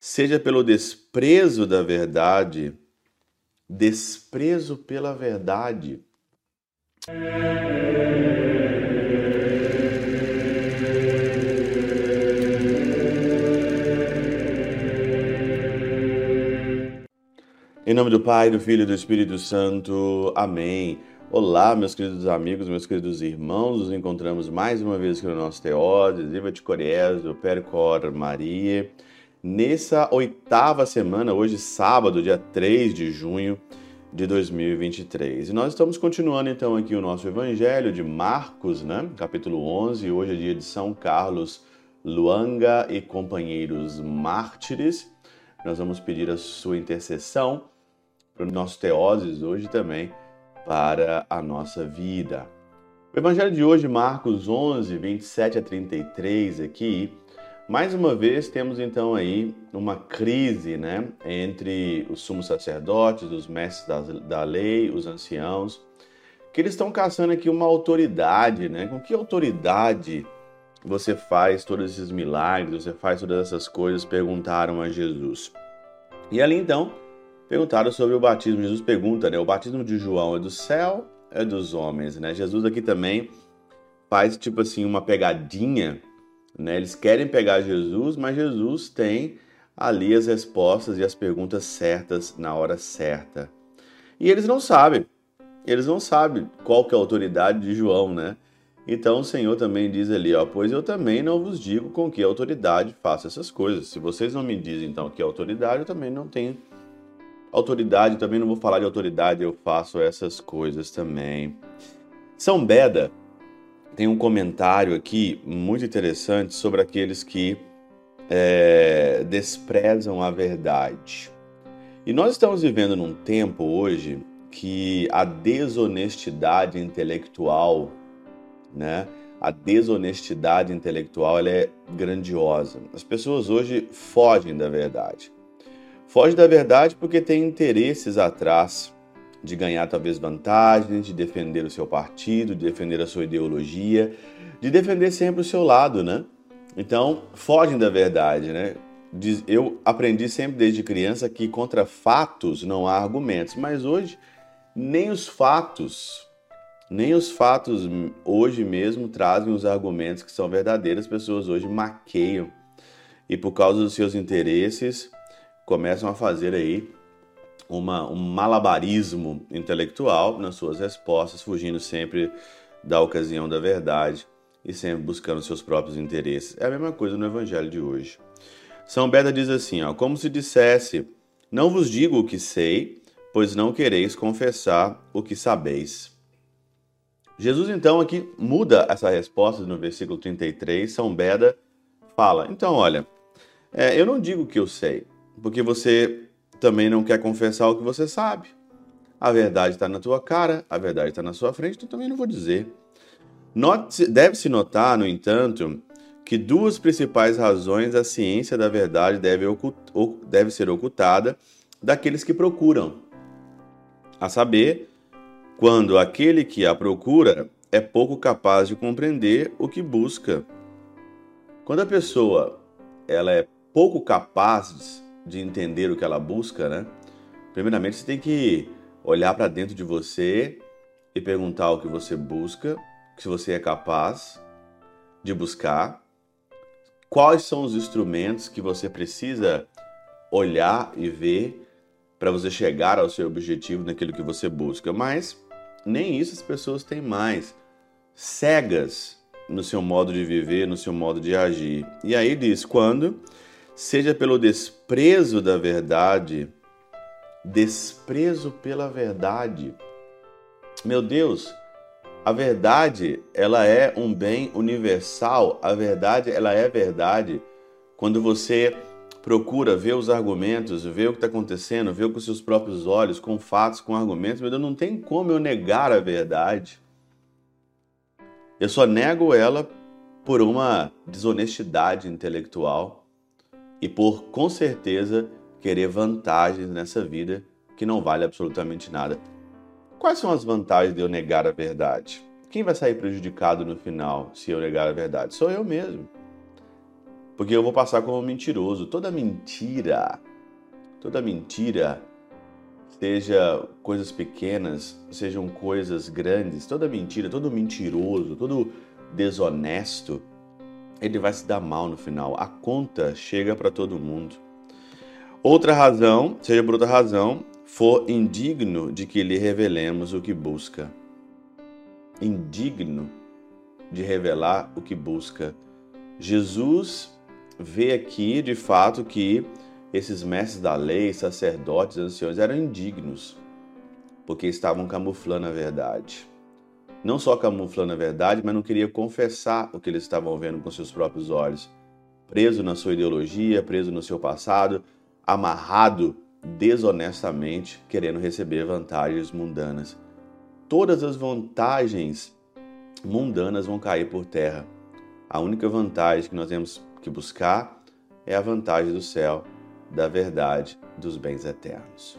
seja pelo desprezo da verdade, desprezo pela verdade. Em nome do Pai, do Filho e do Espírito Santo. Amém. Olá, meus queridos amigos, meus queridos irmãos. Nos encontramos mais uma vez aqui no nosso Teóse, Viva de Coriés, do Percor Maria. Nessa oitava semana, hoje sábado, dia 3 de junho de 2023. E nós estamos continuando então aqui o nosso Evangelho de Marcos, né? Capítulo 11. Hoje é dia de São Carlos Luanga e companheiros mártires. Nós vamos pedir a sua intercessão para o nosso Teoses hoje também para a nossa vida. O Evangelho de hoje, Marcos 11, 27 a 33, aqui, mais uma vez temos então aí uma crise né, entre os sumos sacerdotes, os mestres da, da lei, os anciãos, que eles estão caçando aqui uma autoridade, né? Com que autoridade você faz todos esses milagres, você faz todas essas coisas? Perguntaram a Jesus. E ali então perguntaram sobre o batismo. Jesus pergunta, né? O batismo de João é do céu, é dos homens, né? Jesus aqui também faz tipo assim uma pegadinha, né? Eles querem pegar Jesus, mas Jesus tem ali as respostas e as perguntas certas na hora certa. E eles não sabem. Eles não sabem qual que é a autoridade de João, né? Então o Senhor também diz ali, ó, pois eu também não vos digo com que autoridade faço essas coisas. Se vocês não me dizem então que é autoridade, eu também não tenho Autoridade, também não vou falar de autoridade, eu faço essas coisas também. São Beda tem um comentário aqui muito interessante sobre aqueles que é, desprezam a verdade. E nós estamos vivendo num tempo hoje que a desonestidade intelectual, né? A desonestidade intelectual ela é grandiosa. As pessoas hoje fogem da verdade. Foge da verdade porque tem interesses atrás de ganhar talvez vantagens, de defender o seu partido, de defender a sua ideologia, de defender sempre o seu lado, né? Então, fogem da verdade, né? Eu aprendi sempre desde criança que contra fatos não há argumentos, mas hoje nem os fatos, nem os fatos hoje mesmo trazem os argumentos que são verdadeiros. As pessoas hoje maqueiam e por causa dos seus interesses começam a fazer aí uma, um malabarismo intelectual nas suas respostas, fugindo sempre da ocasião da verdade e sempre buscando seus próprios interesses. É a mesma coisa no evangelho de hoje. São Beda diz assim, ó, como se dissesse: Não vos digo o que sei, pois não quereis confessar o que sabeis. Jesus então aqui muda essa resposta no versículo 33. São Beda fala: Então, olha, é, eu não digo o que eu sei, porque você também não quer confessar o que você sabe. A verdade está na tua cara, a verdade está na sua frente, então também não vou dizer. Deve-se notar, no entanto, que duas principais razões a ciência da verdade deve, deve ser ocultada daqueles que procuram. A saber, quando aquele que a procura é pouco capaz de compreender o que busca. Quando a pessoa ela é pouco capaz de entender o que ela busca, né? Primeiramente, você tem que olhar para dentro de você e perguntar o que você busca, se você é capaz de buscar, quais são os instrumentos que você precisa olhar e ver para você chegar ao seu objetivo naquilo que você busca. Mas nem isso as pessoas têm mais. Cegas no seu modo de viver, no seu modo de agir. E aí diz: quando seja pelo desprezo da verdade, desprezo pela verdade. Meu Deus, a verdade, ela é um bem universal. A verdade, ela é verdade. Quando você procura ver os argumentos, ver o que está acontecendo, ver com seus próprios olhos, com fatos, com argumentos, meu Deus, não tem como eu negar a verdade. Eu só nego ela por uma desonestidade intelectual e por, com certeza, querer vantagens nessa vida que não vale absolutamente nada. Quais são as vantagens de eu negar a verdade? Quem vai sair prejudicado no final se eu negar a verdade? Sou eu mesmo. porque eu vou passar como mentiroso. Toda mentira, toda mentira, seja coisas pequenas, sejam coisas grandes, toda mentira, todo mentiroso, todo desonesto, ele vai se dar mal no final. A conta chega para todo mundo. Outra razão, seja por outra razão, for indigno de que lhe revelemos o que busca. Indigno de revelar o que busca. Jesus vê aqui, de fato, que esses mestres da lei, sacerdotes, anciões, eram indignos, porque estavam camuflando a verdade. Não só camuflando a verdade, mas não queria confessar o que eles estavam vendo com seus próprios olhos. Preso na sua ideologia, preso no seu passado, amarrado desonestamente, querendo receber vantagens mundanas. Todas as vantagens mundanas vão cair por terra. A única vantagem que nós temos que buscar é a vantagem do céu, da verdade, dos bens eternos.